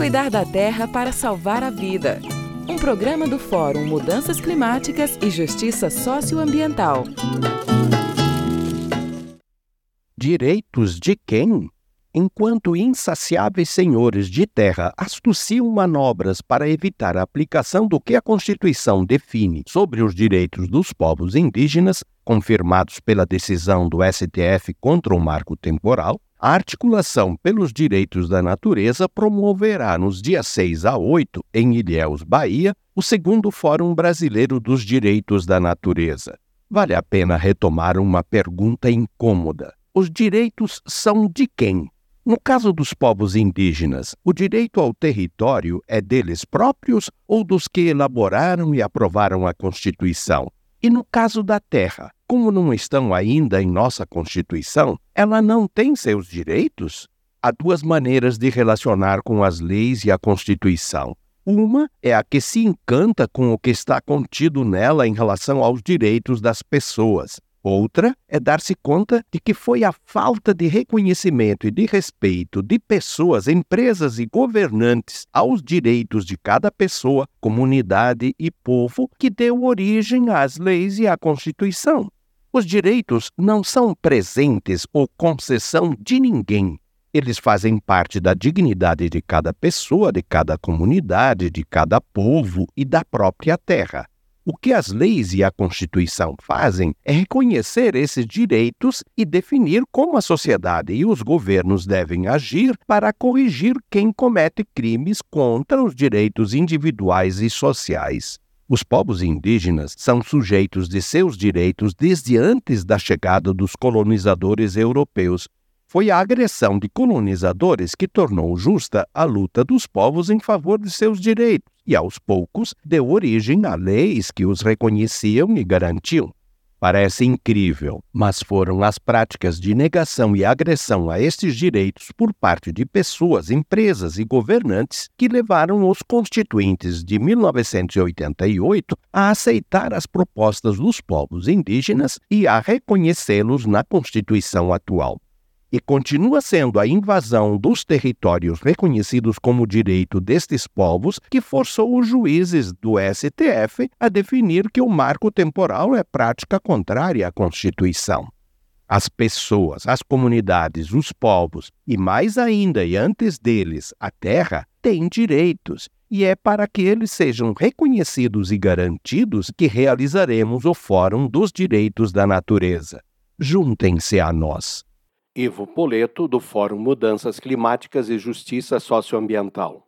Cuidar da terra para salvar a vida. Um programa do Fórum Mudanças Climáticas e Justiça Socioambiental. Direitos de quem? Enquanto insaciáveis senhores de terra astuciam manobras para evitar a aplicação do que a Constituição define sobre os direitos dos povos indígenas, confirmados pela decisão do STF contra o marco temporal, a Articulação pelos Direitos da Natureza promoverá nos dias 6 a 8, em Ilhéus, Bahia, o segundo Fórum Brasileiro dos Direitos da Natureza. Vale a pena retomar uma pergunta incômoda. Os direitos são de quem? No caso dos povos indígenas, o direito ao território é deles próprios ou dos que elaboraram e aprovaram a Constituição? E no caso da terra, como não estão ainda em nossa Constituição, ela não tem seus direitos? Há duas maneiras de relacionar com as leis e a Constituição. Uma é a que se encanta com o que está contido nela em relação aos direitos das pessoas, Outra é dar-se conta de que foi a falta de reconhecimento e de respeito de pessoas, empresas e governantes aos direitos de cada pessoa, comunidade e povo que deu origem às leis e à Constituição. Os direitos não são presentes ou concessão de ninguém. Eles fazem parte da dignidade de cada pessoa, de cada comunidade, de cada povo e da própria terra. O que as leis e a Constituição fazem é reconhecer esses direitos e definir como a sociedade e os governos devem agir para corrigir quem comete crimes contra os direitos individuais e sociais. Os povos indígenas são sujeitos de seus direitos desde antes da chegada dos colonizadores europeus. Foi a agressão de colonizadores que tornou justa a luta dos povos em favor de seus direitos e, aos poucos, deu origem a leis que os reconheciam e garantiam. Parece incrível, mas foram as práticas de negação e agressão a estes direitos por parte de pessoas, empresas e governantes que levaram os constituintes de 1988 a aceitar as propostas dos povos indígenas e a reconhecê-los na Constituição atual e continua sendo a invasão dos territórios reconhecidos como direito destes povos que forçou os juízes do STF a definir que o marco temporal é prática contrária à Constituição. As pessoas, as comunidades, os povos e, mais ainda e antes deles, a terra, têm direitos e é para que eles sejam reconhecidos e garantidos que realizaremos o Fórum dos Direitos da Natureza. Juntem-se a nós. Ivo Poleto, do Fórum Mudanças Climáticas e Justiça Socioambiental.